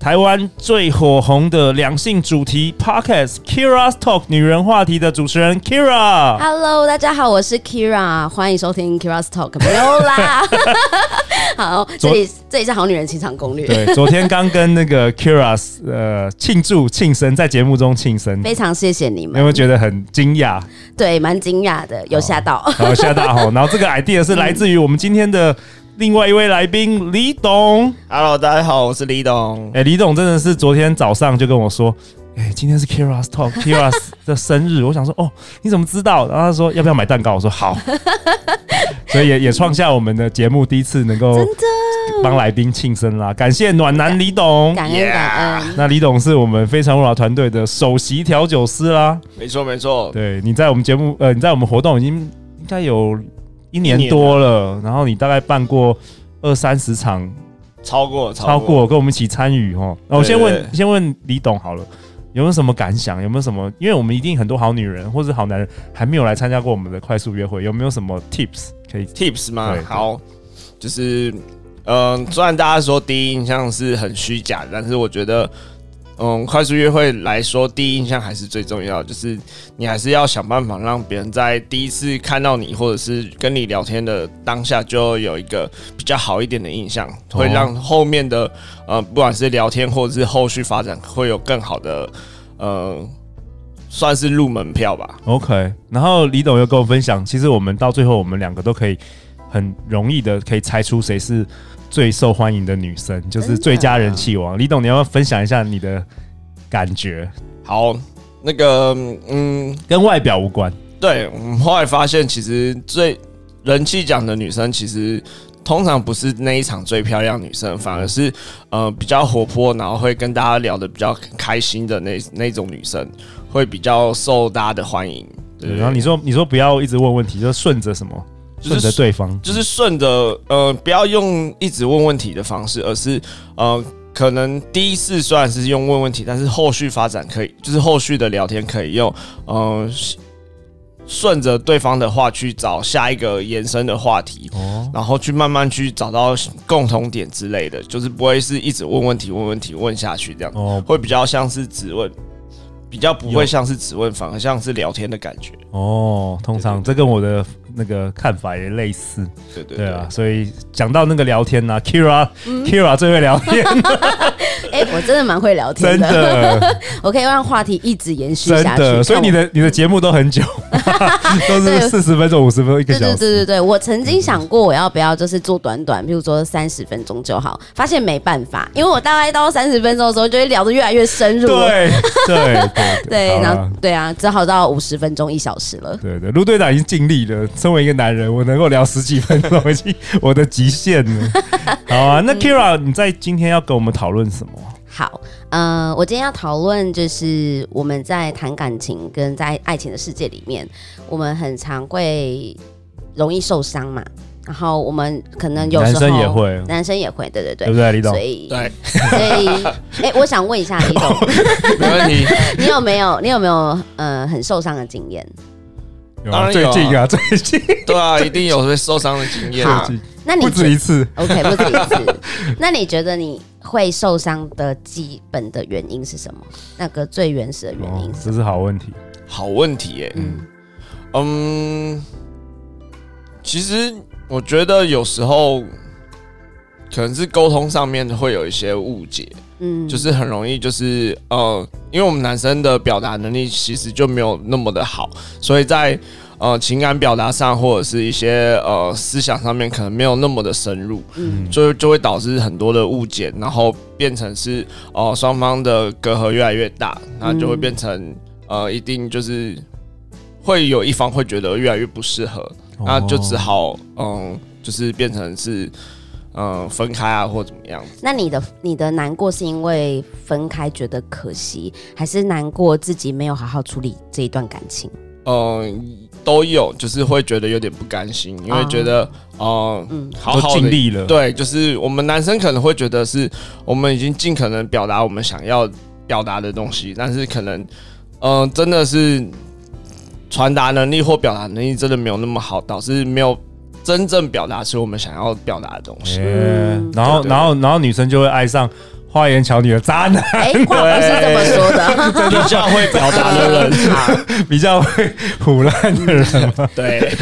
台湾最火红的两性主题 Podcast Keira's Talk 女人话题的主持人 Keira。Hello，大家好，我是 Keira，欢迎收听 Keira's Talk。没有啦，好，这里这里是好女人情场攻略。对，昨天刚跟那个 Keira 呃庆祝庆生，在节目中庆生，非常谢谢你们。有没有觉得很惊讶？对，蛮惊讶的，有吓到，有吓到哈。然后这个 idea 是来自于我们今天的。另外一位来宾李董，Hello，大家好，我是李董。哎、欸，李董真的是昨天早上就跟我说，哎、欸，今天是 Keira's Talk，Keira 的生日。我想说，哦，你怎么知道？然后他说要不要买蛋糕？我说好。所以也也创下我们的节目第一次能够帮来宾庆生啦，感谢暖男李董，感恩感恩。那李董是我们非诚勿扰团队的首席调酒师啦，没错没错。对，你在我们节目，呃，你在我们活动已经应该有。一年多了，然后你大概办过二三十场，超过超过，跟我们一起参与哦。那我先问，先问李董好了，有没有什么感想？有没有什么？因为我们一定很多好女人或者好男人还没有来参加过我们的快速约会，有没有什么 tips 可以 tips 吗？好，就是嗯、呃，虽然大家说第一印象是很虚假的，但是我觉得。嗯，快速约会来说，第一印象还是最重要，就是你还是要想办法让别人在第一次看到你，或者是跟你聊天的当下，就有一个比较好一点的印象，会让后面的呃，不管是聊天或者是后续发展，会有更好的呃，算是入门票吧。OK，然后李董又跟我分享，其实我们到最后，我们两个都可以很容易的可以猜出谁是。最受欢迎的女生就是最佳人气王，李董，你要不要分享一下你的感觉？好，那个，嗯，跟外表无关。对，我们后来发现，其实最人气奖的女生，其实通常不是那一场最漂亮女生，反而是呃比较活泼，然后会跟大家聊得比较开心的那那种女生，会比较受大家的欢迎。对，然后你说，你说不要一直问问题，就顺着什么？顺着对方，就是顺着呃，不要用一直问问题的方式，而是呃，可能第一次虽然是用问问题，但是后续发展可以，就是后续的聊天可以用呃，顺着对方的话去找下一个延伸的话题，哦，然后去慢慢去找到共同点之类的，就是不会是一直问问题、问问题、问下去这样，哦，会比较像是只问。比较不会像是质问，反而像是聊天的感觉哦。通常这跟我的那个看法也类似。对对对，对啊，所以讲到那个聊天呢、啊、，Keira，Keira、嗯、Keira 最会聊天。哎、欸，我真的蛮会聊天的，真的，我可以让话题一直延续下去。所以你的你的节目都很久，都是四十分钟、五十分钟、一个小时。对对对对对，我曾经想过我要不要就是做短短，譬如说三十分钟就好，发现没办法，因为我大概到三十分钟的时候就会聊得越来越深入。对对。对，然后对啊，只好到五十分钟一小时了。对对，陆队长已经尽力了。身为一个男人，我能够聊十几分钟，已经我的极限了。好啊，那 Keira，你在今天要跟我们讨论什么？好，呃，我今天要讨论就是我们在谈感情跟在爱情的世界里面，我们很常会容易受伤嘛。然后我们可能有时候男生也会，男生也会，对对对，对不对，李董？所以对，所以 哎，我想问一下李董，没问题，你有没有你有没有呃很受伤的经验？有啊，最近啊，最近对啊，一定有被受伤的经验啊。那你不止一次，OK，不止一次。那你觉得你会受伤的基本的原因是什么？那个最原始的原因是什么？这是好问题，好问题耶。嗯嗯，其实。我觉得有时候可能是沟通上面会有一些误解，嗯，就是很容易就是呃，因为我们男生的表达能力其实就没有那么的好，所以在呃情感表达上或者是一些呃思想上面可能没有那么的深入，嗯，就就会导致很多的误解，然后变成是哦双方的隔阂越来越大，那就会变成呃一定就是会有一方会觉得越来越不适合。那就只好，嗯，就是变成是，嗯、呃，分开啊，或怎么样。那你的你的难过是因为分开觉得可惜，还是难过自己没有好好处理这一段感情？嗯、呃，都有，就是会觉得有点不甘心，因为觉得，嗯，好好尽力了。对，就是我们男生可能会觉得是我们已经尽可能表达我们想要表达的东西，但是可能，嗯、呃，真的是传达能力或表达能力真的没有那么好，导致没有。真正表达出我们想要表达的东西，嗯、然后，然后，然后女生就会爱上。花言巧语的渣男，哎、欸，话不是这么说的，比较会表达的人，比较会唬烂的人嘛。对，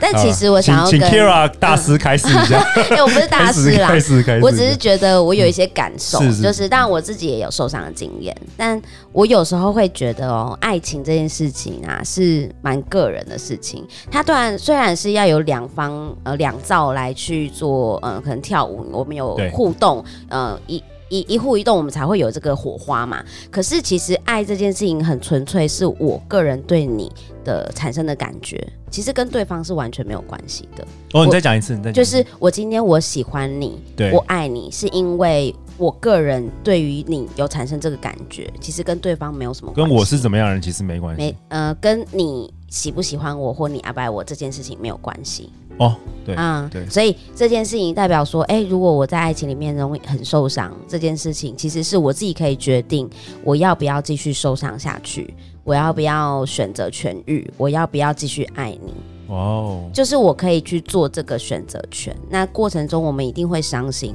但其实我想要请 Kira 大师开始一下。哎、欸，我不是大师啦，开始开始，我只是觉得我有一些感受，嗯、是是。就是当然我自己也有受伤的经验，但我有时候会觉得哦，爱情这件事情啊是蛮个人的事情。它当然虽然是要有两方呃两造来去做，呃，可能跳舞，我们有互动，呃一。一一户一动，我们才会有这个火花嘛。可是其实爱这件事情很纯粹，是我个人对你的产生的感觉，其实跟对方是完全没有关系的。哦，你再讲一次，你再讲。就是我今天我喜欢你，对，我爱你，是因为我个人对于你有产生这个感觉，其实跟对方没有什么关系。跟我是怎么样的人其实没关系。没，呃，跟你喜不喜欢我或你爱不爱我这件事情没有关系。哦，对，嗯，对，所以这件事情代表说，哎，如果我在爱情里面容易很受伤，这件事情其实是我自己可以决定，我要不要继续受伤下去，我要不要选择痊愈，我要不要继续爱你。哇哦，就是我可以去做这个选择权。那过程中我们一定会伤心，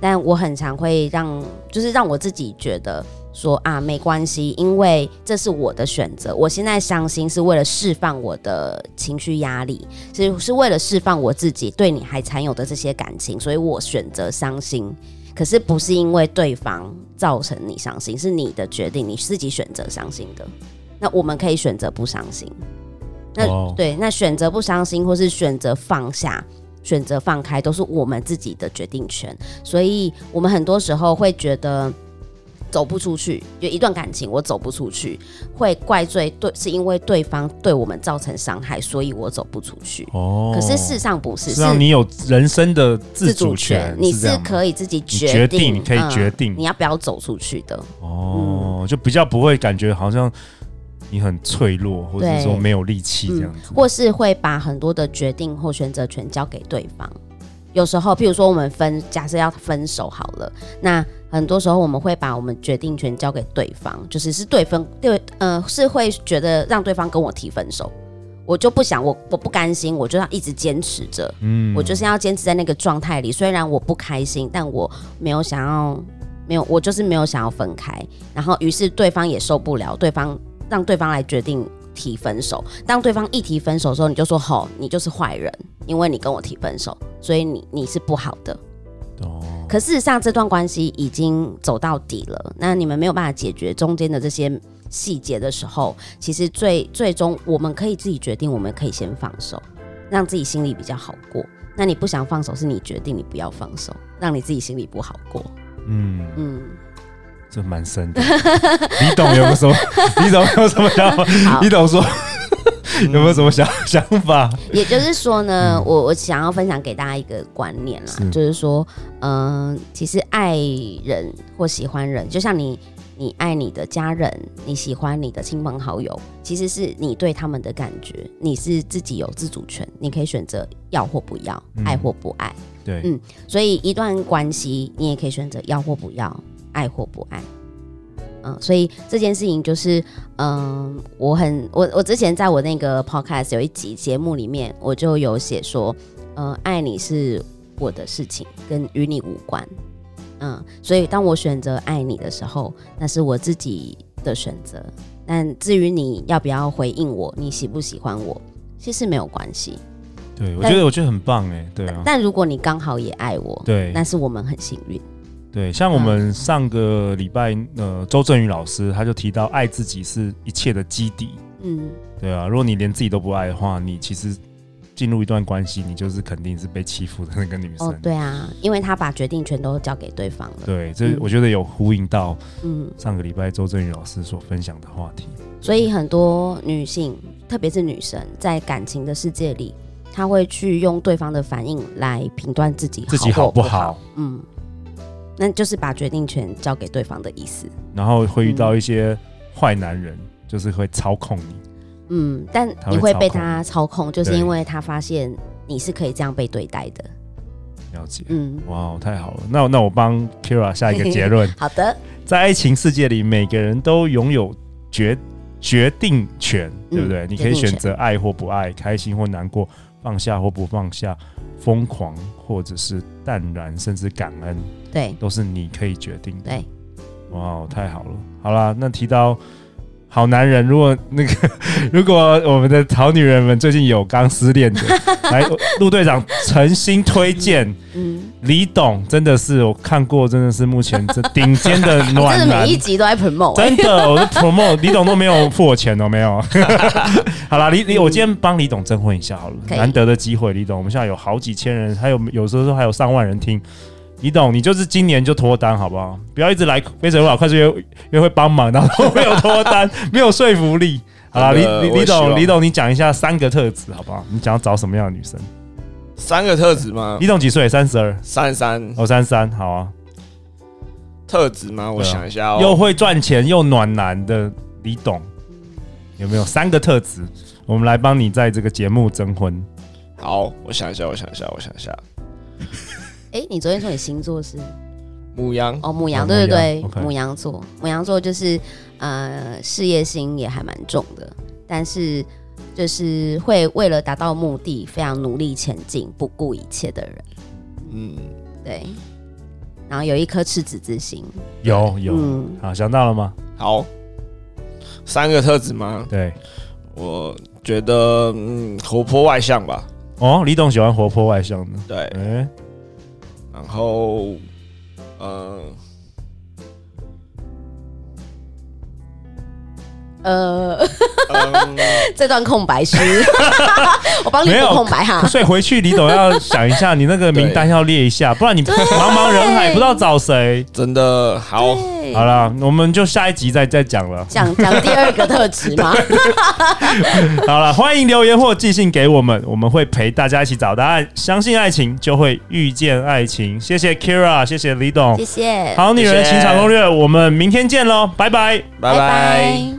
但我很常会让，就是让我自己觉得。说啊，没关系，因为这是我的选择。我现在伤心是为了释放我的情绪压力，是是为了释放我自己对你还残有的这些感情，所以我选择伤心。可是不是因为对方造成你伤心，是你的决定，你自己选择伤心的。那我们可以选择不伤心。那、oh. 对，那选择不伤心，或是选择放下、选择放开，都是我们自己的决定权。所以我们很多时候会觉得。走不出去，有一段感情我走不出去，会怪罪对，是因为对方对我们造成伤害，所以我走不出去。哦，可是事实上不是，是让你有人生的自主权，你是可以自己决定，你可以决定、嗯、你要不要走出去的。哦、嗯，就比较不会感觉好像你很脆弱，或者说没有力气这样子、嗯，或是会把很多的决定或选择权交给对方。有时候，譬如说我们分，假设要分手好了，那。很多时候我们会把我们决定权交给对方，就是是对方对，呃，是会觉得让对方跟我提分手，我就不想，我我不甘心，我就要一直坚持着，嗯，我就是要坚持在那个状态里，虽然我不开心，但我没有想要，没有，我就是没有想要分开，然后于是对方也受不了，对方让对方来决定提分手，当对方一提分手的时候，你就说吼，你就是坏人，因为你跟我提分手，所以你你是不好的。哦，可事实上，这段关系已经走到底了。那你们没有办法解决中间的这些细节的时候，其实最最终我们可以自己决定，我们可以先放手，让自己心里比较好过。那你不想放手，是你决定，你不要放手，让你自己心里不好过。嗯嗯，这蛮深的。你懂有什么？你懂有什么想法？你懂说。有没有什么想想法？也就是说呢，嗯、我我想要分享给大家一个观念啦，是就是说，嗯、呃，其实爱人或喜欢人，就像你你爱你的家人，你喜欢你的亲朋好友，其实是你对他们的感觉，你是自己有自主权，你可以选择要或不要，嗯、爱或不爱。对，嗯，所以一段关系，你也可以选择要或不要，爱或不爱。嗯，所以这件事情就是，嗯，我很我我之前在我那个 podcast 有一集节目里面，我就有写说，嗯，爱你是我的事情，跟与你无关。嗯，所以当我选择爱你的时候，那是我自己的选择。但至于你要不要回应我，你喜不喜欢我，其实没有关系。对，我觉得我觉得很棒哎，对啊。但如果你刚好也爱我，对，那是我们很幸运。对，像我们上个礼拜，呃，周振宇老师他就提到，爱自己是一切的基底。嗯，对啊，如果你连自己都不爱的话，你其实进入一段关系，你就是肯定是被欺负的那个女生。哦，对啊，因为他把决定权都交给对方了。对，这我觉得有呼应到，嗯，上个礼拜周振宇老师所分享的话题。所以很多女性，特别是女生，在感情的世界里，她会去用对方的反应来评断自己自己好不好。嗯，那就是把决定权交给对方的意思。然后会遇到一些坏男人，嗯、就是会操控你。嗯，但你会被他操控，就是因为他发现你是可以这样被对待的。了解。嗯，哇，太好了。那那我帮 Keira 下一个结论。好的，在爱情世界里，每个人都拥有决决定权，对不对？嗯、你可以选择爱或不爱，开心或难过。放下或不放下，疯狂或者是淡然，甚至感恩，对，都是你可以决定的。对，哇，太好了！好啦，那提到好男人，如果那个，如果我们的好女人们最近有刚失恋的，来，陆队长诚心推荐。嗯。李董真的是我看过，真的是目前这顶尖的暖男，真的每一集都在 promote，真的，我的 promote 李董都没有付我钱哦，没有。好了，李李，我今天帮李董征婚一下好了，难得的机会，李董，我们现在有好几千人，还有有时候还有上万人听。李董，你就是今年就脱单好不好？不要一直来非诚勿扰快速约约会帮忙，然后没有脱单，没有说服力。好了，李李李董，李董，你讲一下三个特质好不好？你想要找什么样的女生？三个特质吗？李董几岁？三十二，三十三。哦，三十三，好啊。特质吗？我想一下哦。又会赚钱又暖男的李董，有没有三个特质？我们来帮你在这个节目征婚。好，我想一下，我想一下，我想一下。哎，你昨天说你星座是母羊哦，母羊，对对对，母羊座，母羊座就是呃，事业心也还蛮重的，但是。就是会为了达到目的非常努力前进，不顾一切的人。嗯，对。然后有一颗赤子之心。有有，嗯，好，想到了吗？好，三个特质吗？对，我觉得嗯，活泼外向吧。哦，李董喜欢活泼外向的。对，欸、然后，呃。呃，这段空白是，我帮你补空白哈。所以回去李董要想一下，你那个名单要列一下，不然你茫茫人海不知道找谁。真的好，好了，我们就下一集再再讲了。讲讲第二个特质吗？好了，欢迎留言或寄信给我们，我们会陪大家一起找答案。相信爱情，就会遇见爱情。谢谢 Keira，谢谢李董，谢谢。好女人情场攻略，我们明天见喽，拜拜，拜拜。